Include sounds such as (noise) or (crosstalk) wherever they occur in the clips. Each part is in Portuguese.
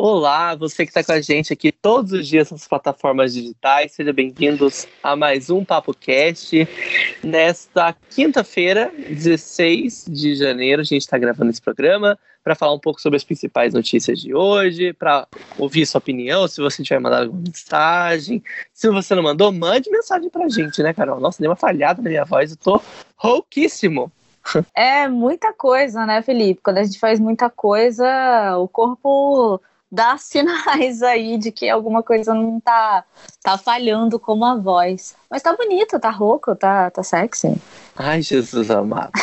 Olá, você que está com a gente aqui todos os dias nas plataformas digitais, sejam bem-vindos a mais um Papo Cast. Nesta quinta-feira, 16 de janeiro, a gente está gravando esse programa para falar um pouco sobre as principais notícias de hoje, para ouvir sua opinião, se você tiver mandado alguma mensagem. Se você não mandou, mande mensagem para a gente, né, Carol? Nossa, deu uma falhada na minha voz, eu tô rouquíssimo. É muita coisa, né, Felipe? Quando a gente faz muita coisa, o corpo dá (laughs) sinais aí de que alguma coisa não tá, tá falhando como a voz. Mas tá bonito, tá rouco, tá, tá sexy. Ai, Jesus amado. (laughs)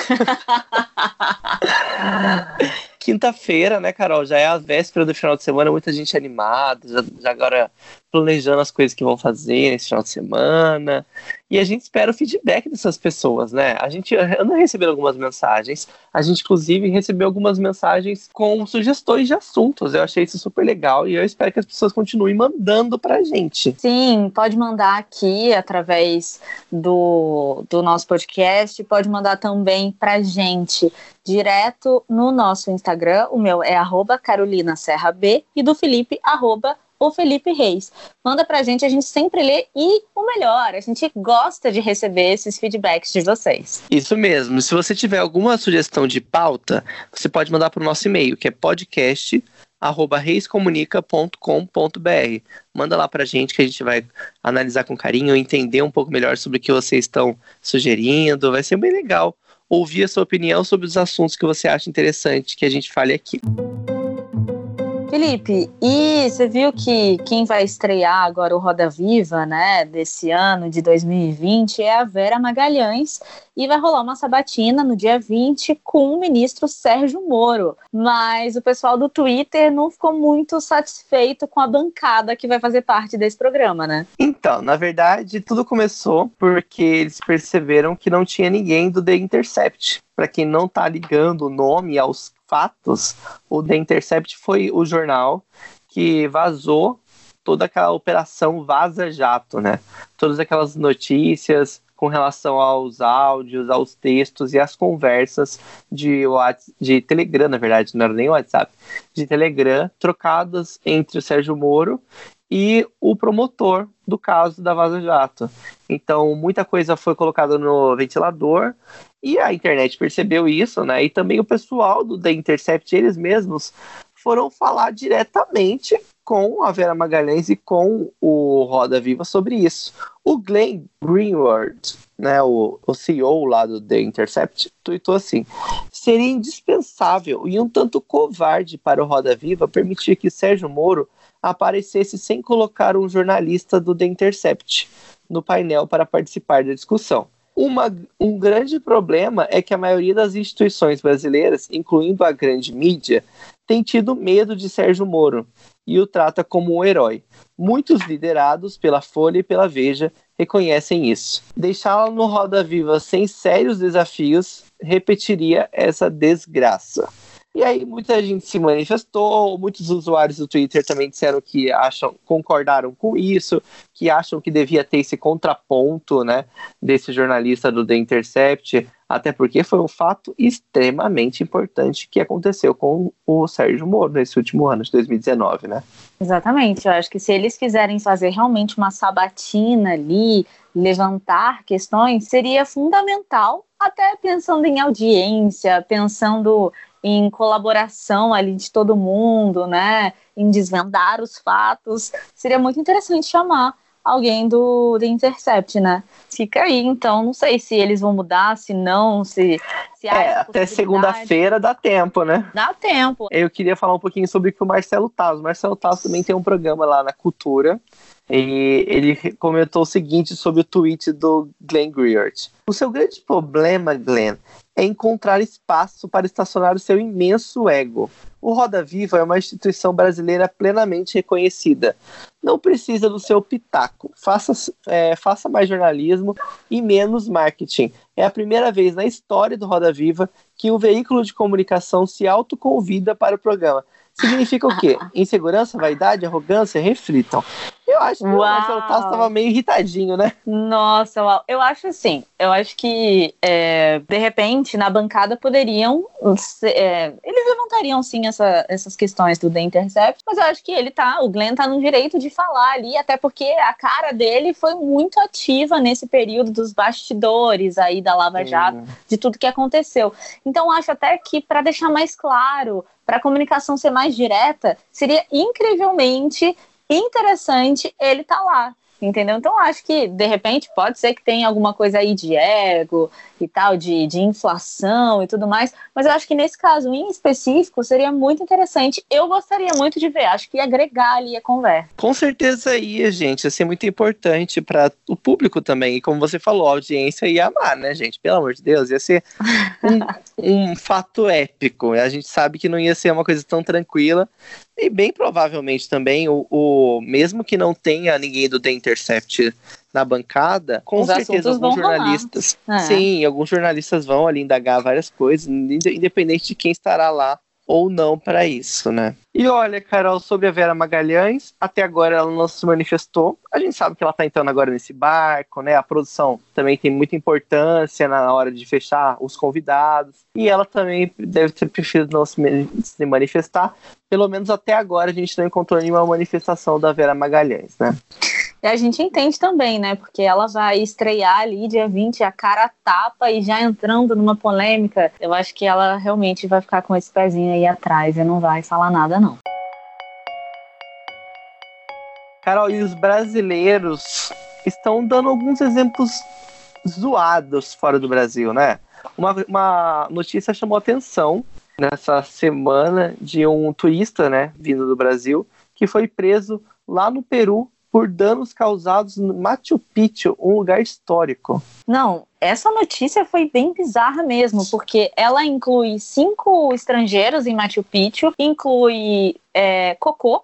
Quinta-feira, né, Carol? Já é a véspera do final de semana, muita gente animada, já, já agora planejando as coisas que vão fazer nesse final de semana. E a gente espera o feedback dessas pessoas, né? A gente anda recebendo algumas mensagens. A gente, inclusive, recebeu algumas mensagens com sugestões de assuntos. Eu achei isso super legal e eu espero que as pessoas continuem mandando pra gente. Sim, pode mandar aqui através do, do nosso podcast, pode mandar também pra gente direto no nosso Instagram. O meu é arroba Carolina Serra B e do Felipe, arroba o Felipe Reis. Manda pra gente, a gente sempre lê e o melhor, a gente gosta de receber esses feedbacks de vocês. Isso mesmo. Se você tiver alguma sugestão de pauta, você pode mandar pro nosso e-mail, que é podcast reiscomunica.com.br. Manda lá pra gente que a gente vai analisar com carinho, entender um pouco melhor sobre o que vocês estão sugerindo. Vai ser bem legal ouvir a sua opinião sobre os assuntos que você acha interessante que a gente fale aqui. Felipe, e você viu que quem vai estrear agora o Roda Viva, né, desse ano de 2020 é a Vera Magalhães e vai rolar uma sabatina no dia 20 com o ministro Sérgio Moro. Mas o pessoal do Twitter não ficou muito satisfeito com a bancada que vai fazer parte desse programa, né? Então, na verdade, tudo começou porque eles perceberam que não tinha ninguém do The Intercept. Para quem não tá ligando o nome aos fatos, o The Intercept foi o jornal que vazou toda aquela operação Vaza Jato, né? Todas aquelas notícias com relação aos áudios, aos textos e às conversas de, WhatsApp, de Telegram, na verdade, não era nem WhatsApp, de Telegram, trocadas entre o Sérgio Moro e o promotor do caso da Vaza Jato. Então, muita coisa foi colocada no ventilador e a internet percebeu isso, né? E também o pessoal do The Intercept, eles mesmos, foram falar diretamente com a Vera Magalhães e com o Roda Viva sobre isso. O Glenn Greenwald, né, o, o CEO lá do The Intercept, tweetou assim: seria indispensável e um tanto covarde para o Roda Viva permitir que Sérgio Moro aparecesse sem colocar um jornalista do The Intercept no painel para participar da discussão. Uma, um grande problema é que a maioria das instituições brasileiras, incluindo a grande mídia, tem tido medo de Sérgio Moro e o trata como um herói. Muitos liderados pela Folha e pela Veja reconhecem isso. Deixá-la no Roda Viva sem sérios desafios repetiria essa desgraça. E aí muita gente se manifestou, muitos usuários do Twitter também disseram que acham, concordaram com isso, que acham que devia ter esse contraponto, né, desse jornalista do The Intercept, até porque foi um fato extremamente importante que aconteceu com o Sérgio Moro nesse último ano de 2019, né? Exatamente, eu acho que se eles quiserem fazer realmente uma sabatina ali, levantar questões, seria fundamental, até pensando em audiência, pensando em colaboração ali de todo mundo, né? Em desvendar os fatos. Seria muito interessante chamar alguém do The Intercept, né? Fica aí, então, não sei se eles vão mudar, se não, se. se é, até segunda-feira dá tempo, né? Dá tempo. Eu queria falar um pouquinho sobre o que o Marcelo Taz. O Marcelo Taz também tem um programa lá na Cultura. E ele comentou o seguinte sobre o tweet do Glenn Greert. O seu grande problema, Glenn, é encontrar espaço para estacionar o seu imenso ego. O Roda Viva é uma instituição brasileira plenamente reconhecida. Não precisa do seu pitaco. Faça, é, faça mais jornalismo e menos marketing. É a primeira vez na história do Roda Viva que um veículo de comunicação se autoconvida para o programa. Significa o quê? Insegurança, vaidade, arrogância? Reflitam. Eu acho que Uau. o Marcelo Tasso tava meio irritadinho, né? Nossa, uau. eu acho assim. Eu acho que, é, de repente, na bancada poderiam. É, eles levantariam sim essa, essas questões do The Intercept, mas eu acho que ele tá. O Glenn tá no direito de falar ali, até porque a cara dele foi muito ativa nesse período dos bastidores aí da Lava Jato, de tudo que aconteceu. Então, acho até que, para deixar mais claro, para a comunicação ser mais direta, seria incrivelmente interessante ele tá lá. Entendeu? Então acho que, de repente, pode ser que tenha alguma coisa aí de ego e tal, de, de inflação e tudo mais, mas eu acho que nesse caso em específico seria muito interessante. Eu gostaria muito de ver, acho que ia agregar ali a conversa. Com certeza ia, gente. Ia ser muito importante para o público também. E como você falou, a audiência ia amar, né, gente? Pelo amor de Deus, ia ser um, (laughs) um fato épico. A gente sabe que não ia ser uma coisa tão tranquila. E bem provavelmente também, o, o mesmo que não tenha ninguém do The Intercept na bancada, com Os certeza alguns jornalistas. É. Sim, alguns jornalistas vão ali indagar várias coisas, independente de quem estará lá ou não para isso, né? E olha, Carol, sobre a Vera Magalhães, até agora ela não se manifestou. A gente sabe que ela está entrando agora nesse barco, né? A produção também tem muita importância na hora de fechar os convidados. E ela também deve ter preferido não se manifestar. Pelo menos até agora a gente não encontrou nenhuma manifestação da Vera Magalhães, né? E a gente entende também, né? Porque ela vai estrear ali dia 20, a cara tapa e já entrando numa polêmica. Eu acho que ela realmente vai ficar com esse pezinho aí atrás e não vai falar nada, não. Carol, e os brasileiros estão dando alguns exemplos zoados fora do Brasil, né? Uma, uma notícia chamou atenção nessa semana de um turista, né, vindo do Brasil, que foi preso lá no Peru por danos causados no Machu Picchu, um lugar histórico. Não, essa notícia foi bem bizarra mesmo, porque ela inclui cinco estrangeiros em Machu Picchu, inclui é, cocô,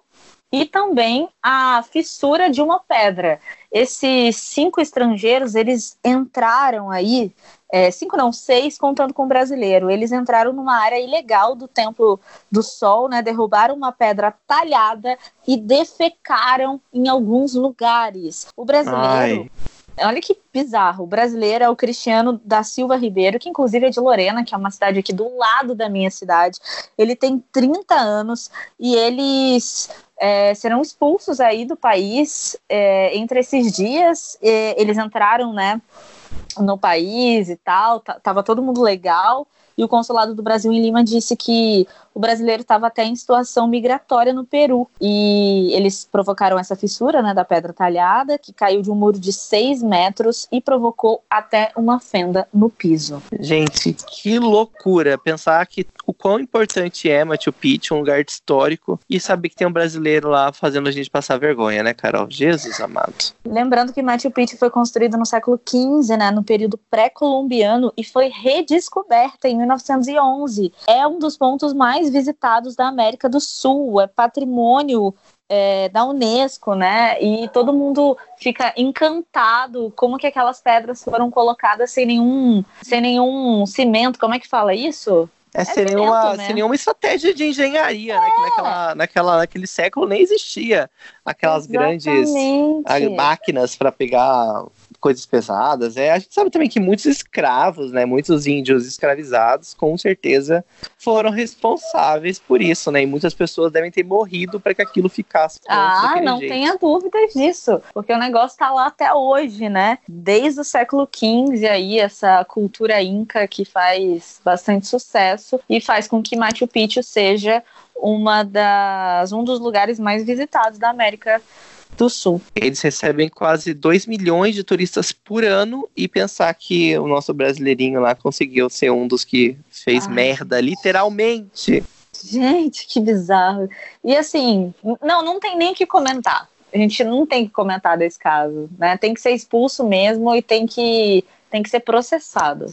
e também a fissura de uma pedra. Esses cinco estrangeiros, eles entraram aí é, cinco não, seis contando com o brasileiro. Eles entraram numa área ilegal do Templo do Sol, né? Derrubaram uma pedra talhada e defecaram em alguns lugares. O brasileiro. Ai. Olha que bizarro. O brasileiro é o Cristiano da Silva Ribeiro, que inclusive é de Lorena, que é uma cidade aqui do lado da minha cidade. Ele tem 30 anos e eles é, serão expulsos aí do país é, entre esses dias. É, eles entraram, né? no país e tal, tava todo mundo legal. E o consulado do Brasil em Lima disse que o brasileiro estava até em situação migratória no Peru. E eles provocaram essa fissura né, da pedra talhada, que caiu de um muro de 6 metros e provocou até uma fenda no piso. Gente, que loucura pensar que o quão importante é Machu Picchu, um lugar histórico, e saber que tem um brasileiro lá fazendo a gente passar vergonha, né, Carol? Jesus amado. Lembrando que Machu Picchu foi construído no século XV, né, no período pré-colombiano, e foi redescoberta em 1911. É um dos pontos mais mais visitados da América do Sul, é patrimônio é, da Unesco, né? E todo mundo fica encantado como que aquelas pedras foram colocadas sem nenhum, sem nenhum cimento. Como é que fala isso? É, é sem, nenhuma, né? sem nenhuma estratégia de engenharia, né? é. né? Naquela, naquela, naquele século nem existia aquelas Exatamente. grandes máquinas para pegar coisas pesadas. É, a gente sabe também que muitos escravos, né, muitos índios escravizados, com certeza foram responsáveis por isso, né? E muitas pessoas devem ter morrido para que aquilo ficasse. Ah, não jeito. tenha dúvidas disso, porque o negócio está lá até hoje, né? Desde o século XV aí essa cultura inca que faz bastante sucesso e faz com que Machu Picchu seja uma das um dos lugares mais visitados da América do Sul. Eles recebem quase 2 milhões de turistas por ano e pensar que o nosso brasileirinho lá conseguiu ser um dos que fez Ai. merda, literalmente. Gente, que bizarro. E assim, não, não tem nem o que comentar. A gente não tem que comentar desse caso, né? Tem que ser expulso mesmo e tem que, tem que ser processado.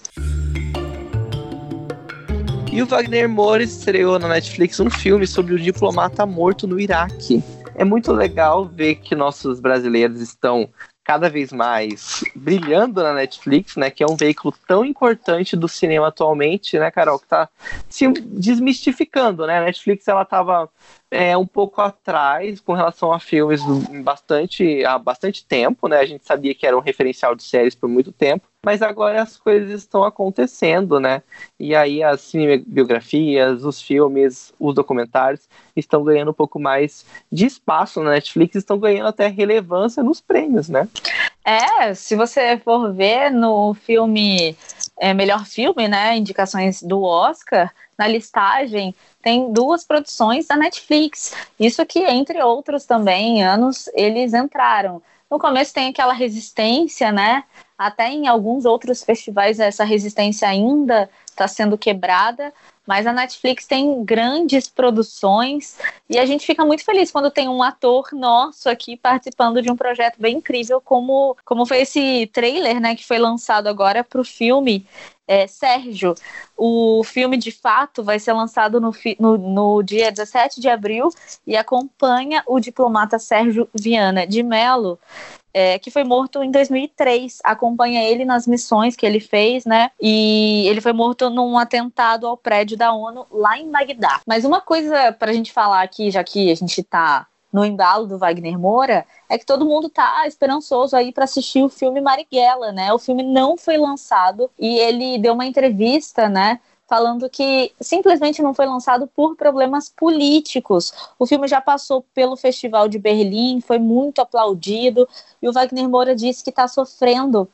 E o Wagner Moura estreou na Netflix um filme sobre o diplomata morto no Iraque é muito legal ver que nossos brasileiros estão cada vez mais brilhando na Netflix, né? Que é um veículo tão importante do cinema atualmente, né, Carol? Que tá se desmistificando, né? A Netflix ela tava é, um pouco atrás com relação a filmes bastante, há bastante tempo, né? A gente sabia que era um referencial de séries por muito tempo, mas agora as coisas estão acontecendo, né? E aí as cinebiografias, os filmes, os documentários estão ganhando um pouco mais de espaço na Netflix, estão ganhando até relevância nos prêmios, né? É, se você for ver no filme é, melhor filme, né? Indicações do Oscar, na listagem tem duas produções da Netflix. Isso que, entre outros também, anos eles entraram. No começo tem aquela resistência, né? Até em alguns outros festivais essa resistência ainda está sendo quebrada, mas a Netflix tem grandes produções e a gente fica muito feliz quando tem um ator nosso aqui participando de um projeto bem incrível, como, como foi esse trailer, né, que foi lançado agora para o filme é, Sérgio. O filme, de fato, vai ser lançado no, no, no, dia 17 de abril e acompanha o diplomata Sérgio Viana de Mello, é, que foi morto em 2003. Acompanha ele nas missões que ele fez, né? E ele foi morto num atentado ao prédio da ONU lá em Bagdá. Mas uma coisa para a gente falar aqui, já que a gente está no embalo do Wagner Moura, é que todo mundo tá esperançoso aí para assistir o filme Marighella, né? O filme não foi lançado e ele deu uma entrevista, né? Falando que simplesmente não foi lançado por problemas políticos. O filme já passou pelo Festival de Berlim, foi muito aplaudido, e o Wagner Moura disse que está sofrendo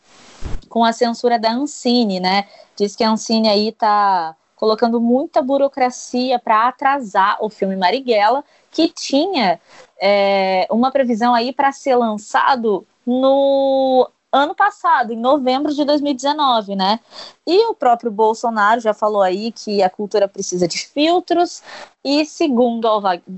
com a censura da Ancine, né? Diz que a Ancine aí está colocando muita burocracia para atrasar o filme Marighella, que tinha é, uma previsão aí para ser lançado no ano passado, em novembro de 2019, né? E o próprio Bolsonaro já falou aí que a cultura precisa de filtros, e segundo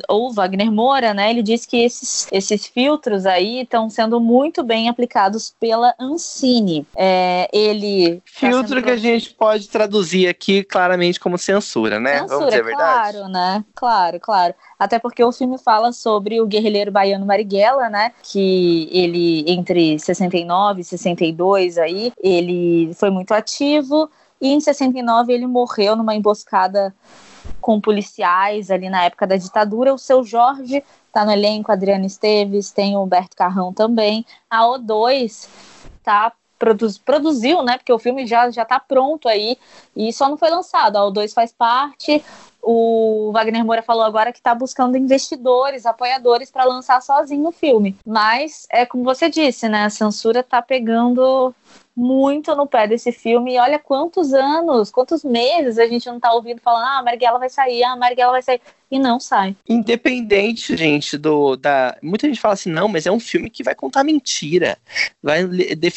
o Wagner Moura, né, ele disse que esses, esses filtros aí estão sendo muito bem aplicados pela Ancine. É, ele. Tá Filtro que a gente pode traduzir aqui claramente como censura, né? Censura, Vamos dizer a verdade. Claro, né? Claro, claro. Até porque o filme fala sobre o guerrilheiro baiano Marighella, né? Que ele, entre 69 e 62 aí, ele foi muito ativo. E em 69 ele morreu numa emboscada com policiais ali na época da ditadura. O seu Jorge está no elenco, Adriano Esteves, tem o Humberto Carrão também. A O2 tá produz, produziu, né? Porque o filme já já está pronto aí e só não foi lançado. A O2 faz parte. O Wagner Moura falou agora que está buscando investidores, apoiadores para lançar sozinho o filme. Mas é como você disse, né? A censura está pegando muito no pé desse filme. E olha quantos anos, quantos meses a gente não tá ouvindo falando, ah, a Marighella vai sair, ah, a Marighella vai sair. E não sai. Independente, gente, do. da Muita gente fala assim, não, mas é um filme que vai contar mentira. Vai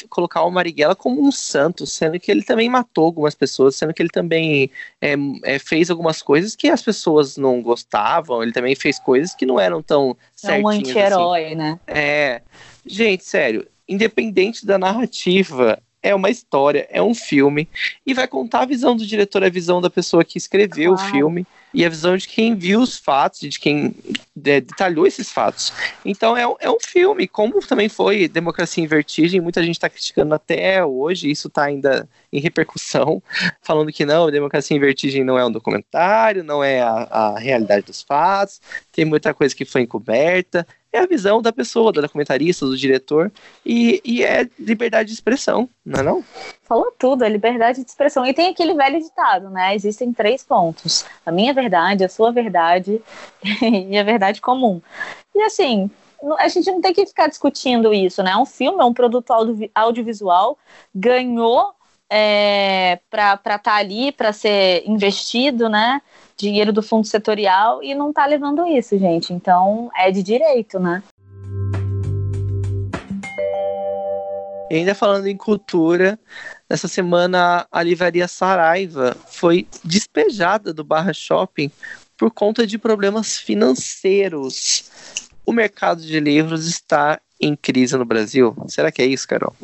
colocar o Marighella como um santo, sendo que ele também matou algumas pessoas, sendo que ele também é, é, fez algumas coisas que as pessoas não gostavam, ele também fez coisas que não eram tão certinhas. É um anti-herói, assim. né? É. Gente, sério, independente da narrativa, é uma história, é um filme, e vai contar a visão do diretor, a visão da pessoa que escreveu claro. o filme, e a visão de quem viu os fatos, de quem detalhou esses fatos. Então é, é, um filme, como também foi Democracia em Vertigem, muita gente está criticando até hoje, isso está ainda em repercussão, (laughs) falando que não, Democracia em Vertigem não é um documentário, não é a, a realidade dos fatos, tem muita coisa que foi encoberta, é a visão da pessoa, do documentarista, do diretor, e, e é liberdade de expressão, não é não? Falou tudo, é liberdade de expressão. E tem aquele velho ditado, né? Existem três pontos: a minha verdade, a sua verdade (laughs) e a verdade comum. E assim, a gente não tem que ficar discutindo isso, né? Um filme, é um produto audiovisual, ganhou é, para estar tá ali, para ser investido, né? Dinheiro do fundo setorial e não está levando isso, gente. Então é de direito, né? E ainda falando em cultura, nessa semana a livraria Saraiva foi despejada do Barra Shopping por conta de problemas financeiros. O mercado de livros está em crise no Brasil. Será que é isso, Carol?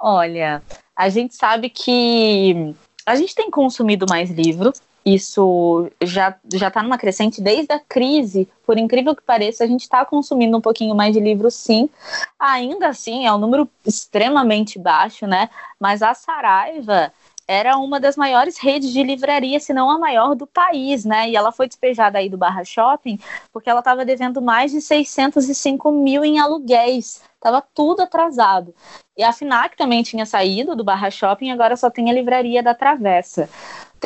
Olha, a gente sabe que a gente tem consumido mais livro, isso já já está numa crescente desde a crise. Por incrível que pareça, a gente está consumindo um pouquinho mais de livros, sim. Ainda assim, é um número extremamente baixo, né? Mas a Saraiva era uma das maiores redes de livraria, se não a maior do país, né? E ela foi despejada aí do Barra Shopping porque ela estava devendo mais de 605 mil em aluguéis. Tava tudo atrasado. E a FINAC também tinha saído do Barra Shopping, agora só tem a livraria da Travessa.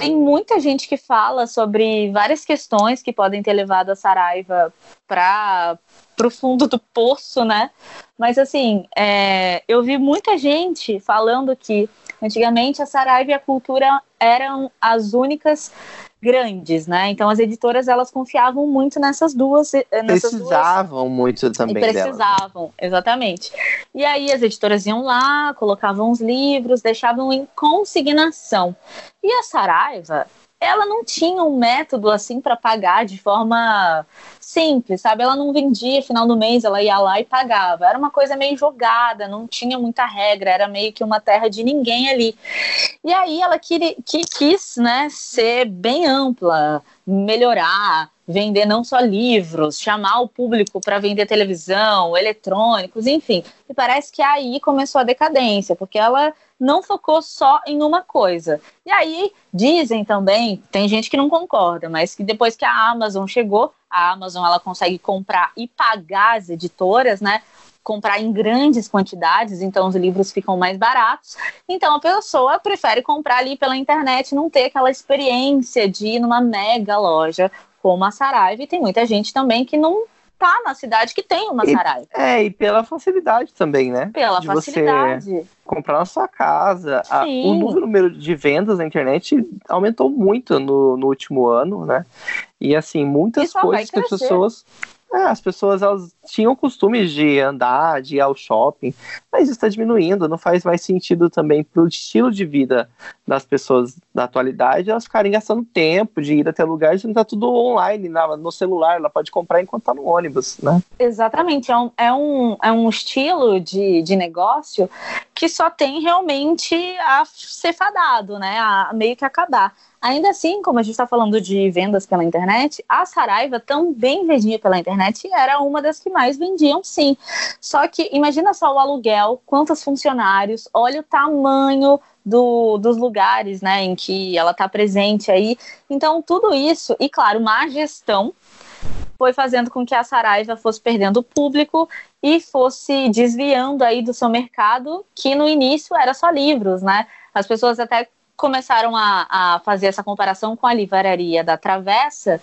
Tem muita gente que fala sobre várias questões que podem ter levado a Saraiva para o fundo do poço, né? Mas assim, é, eu vi muita gente falando que Antigamente, a Saraiva e a Cultura eram as únicas grandes, né? Então as editoras elas confiavam muito nessas duas. Eh, nessas precisavam duas... muito também. E precisavam, dela. exatamente. E aí as editoras iam lá, colocavam os livros, deixavam em consignação. E a Saraiva, ela não tinha um método assim para pagar de forma simples, sabe? Ela não vendia final do mês, ela ia lá e pagava. Era uma coisa meio jogada, não tinha muita regra, era meio que uma terra de ninguém ali. E aí ela que, que quis, né, ser bem ampla, melhorar, vender não só livros, chamar o público para vender televisão, eletrônicos, enfim. E parece que aí começou a decadência, porque ela não focou só em uma coisa. E aí dizem também, tem gente que não concorda, mas que depois que a Amazon chegou, a Amazon ela consegue comprar e pagar as editoras, né? comprar em grandes quantidades, então os livros ficam mais baratos. Então a pessoa prefere comprar ali pela internet, não ter aquela experiência de ir numa mega loja como a Saraiva, e tem muita gente também que não tá na cidade que tem uma Saraiva. É, e pela facilidade também, né? Pela de facilidade. Você comprar na sua casa. A, o número de vendas na internet aumentou muito no, no último ano, né? E assim, muitas coisas que as pessoas é, as pessoas elas tinham costumes de andar, de ir ao shopping, mas está diminuindo, não faz mais sentido também para o estilo de vida das pessoas da atualidade elas ficarem gastando tempo de ir até lugares onde está tudo online, no celular, ela pode comprar enquanto está no ônibus, né? Exatamente, é um, é um, é um estilo de, de negócio que só tem realmente a ser fadado, né? A meio que acabar. Ainda assim, como a gente está falando de vendas pela internet, a Saraiva também vendia pela internet e era uma das que mais vendiam, sim. Só que imagina só o aluguel, quantos funcionários, olha o tamanho do, dos lugares né, em que ela está presente aí. Então, tudo isso, e claro, má gestão foi fazendo com que a Saraiva fosse perdendo público e fosse desviando aí do seu mercado, que no início era só livros, né? As pessoas até começaram a, a, fazer essa comparação com a livraria da Travessa,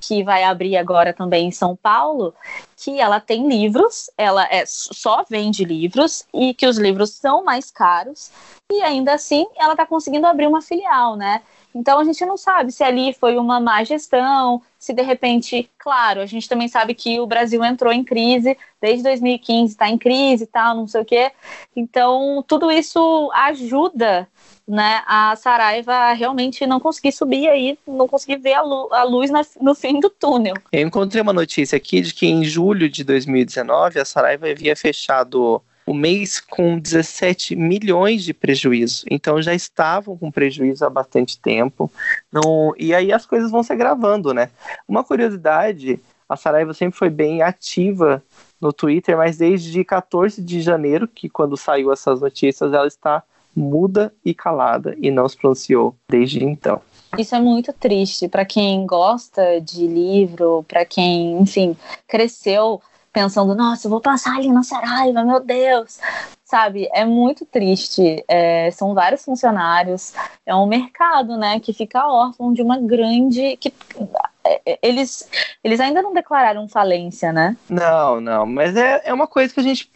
que vai abrir agora também em São Paulo, que ela tem livros, ela é, só vende livros e que os livros são mais caros, e ainda assim ela está conseguindo abrir uma filial, né? Então a gente não sabe se ali foi uma má gestão, se de repente, claro, a gente também sabe que o Brasil entrou em crise, desde 2015 está em crise e tal, não sei o quê. Então tudo isso ajuda né, a Saraiva realmente não conseguir subir aí, não conseguir ver a, lu a luz na, no fim do túnel. Eu encontrei uma notícia aqui de que em julho de 2019 a Saraiva havia fechado o mês com 17 milhões de prejuízo. Então já estavam com prejuízo há bastante tempo. Não, e aí as coisas vão se agravando, né? Uma curiosidade, a Saraiva sempre foi bem ativa no Twitter, mas desde 14 de janeiro, que quando saiu essas notícias, ela está muda e calada e não se pronunciou desde então. Isso é muito triste para quem gosta de livro, para quem, enfim, cresceu pensando, nossa, eu vou passar ali na Saraiva, meu Deus, sabe? É muito triste. É, são vários funcionários, é um mercado, né, que fica órfão de uma grande que é, eles, eles ainda não declararam falência, né? Não, não, mas é, é uma coisa que a gente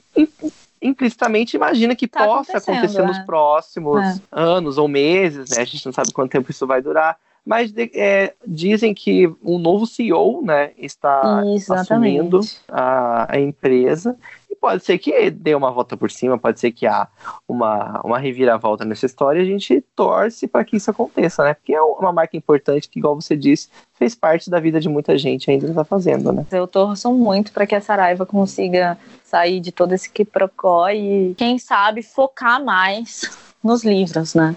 implicitamente imagina que tá possa acontecer é. nos próximos é. anos ou meses, né? A gente não sabe quanto tempo isso vai durar. Mas é, dizem que um novo CEO né, está assumindo a, a empresa pode ser que dê uma volta por cima, pode ser que há uma, uma reviravolta nessa história e a gente torce para que isso aconteça, né? Porque é uma marca importante que, igual você disse, fez parte da vida de muita gente ainda está fazendo, né? Eu torço muito para que a Saraiva consiga sair de todo esse quiprocó e, quem sabe, focar mais nos livros, né?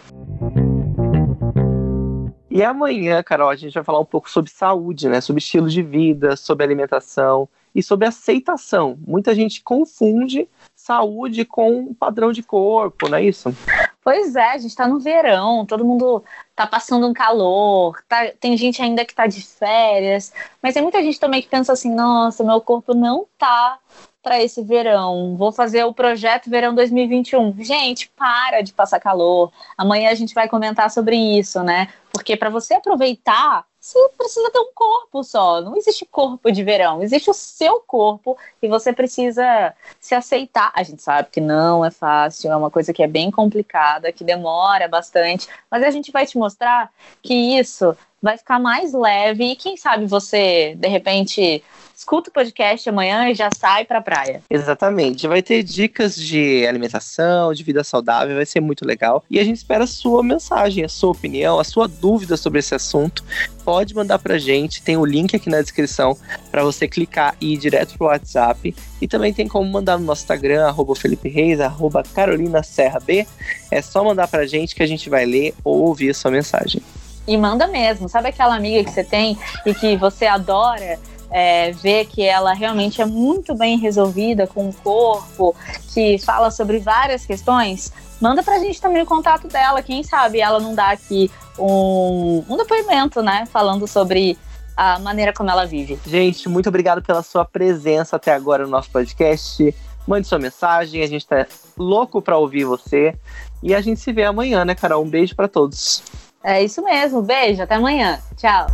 E amanhã, Carol, a gente vai falar um pouco sobre saúde, né? Sobre estilo de vida, sobre alimentação e sobre aceitação. Muita gente confunde saúde com padrão de corpo, não é isso? Pois é, a gente tá no verão, todo mundo tá passando um calor, tá, tem gente ainda que tá de férias, mas tem muita gente também que pensa assim, nossa, meu corpo não tá para esse verão. Vou fazer o projeto Verão 2021. Gente, para de passar calor. Amanhã a gente vai comentar sobre isso, né? Porque para você aproveitar, você precisa ter um corpo só. Não existe corpo de verão, existe o seu corpo e você precisa se aceitar. A gente sabe que não é fácil, é uma coisa que é bem complicada, que demora bastante, mas a gente vai te mostrar que isso vai ficar mais leve e quem sabe você, de repente, escuta o podcast amanhã e já sai pra praia. Exatamente. Vai ter dicas de alimentação, de vida saudável, vai ser muito legal. E a gente espera a sua mensagem, a sua opinião, a sua dúvida sobre esse assunto. Pode mandar pra gente, tem o link aqui na descrição para você clicar e ir direto pro WhatsApp. E também tem como mandar no nosso Instagram, arroba Felipe Reis, arroba Carolina Serra B. É só mandar pra gente que a gente vai ler ou ouvir a sua mensagem. E manda mesmo. Sabe aquela amiga que você tem e que você adora? É, ver que ela realmente é muito bem resolvida com o corpo, que fala sobre várias questões, manda pra gente também o contato dela. Quem sabe ela não dá aqui um, um depoimento, né? Falando sobre a maneira como ela vive. Gente, muito obrigado pela sua presença até agora no nosso podcast. Mande sua mensagem, a gente tá louco pra ouvir você. E a gente se vê amanhã, né, Carol? Um beijo para todos. É isso mesmo, beijo, até amanhã. Tchau.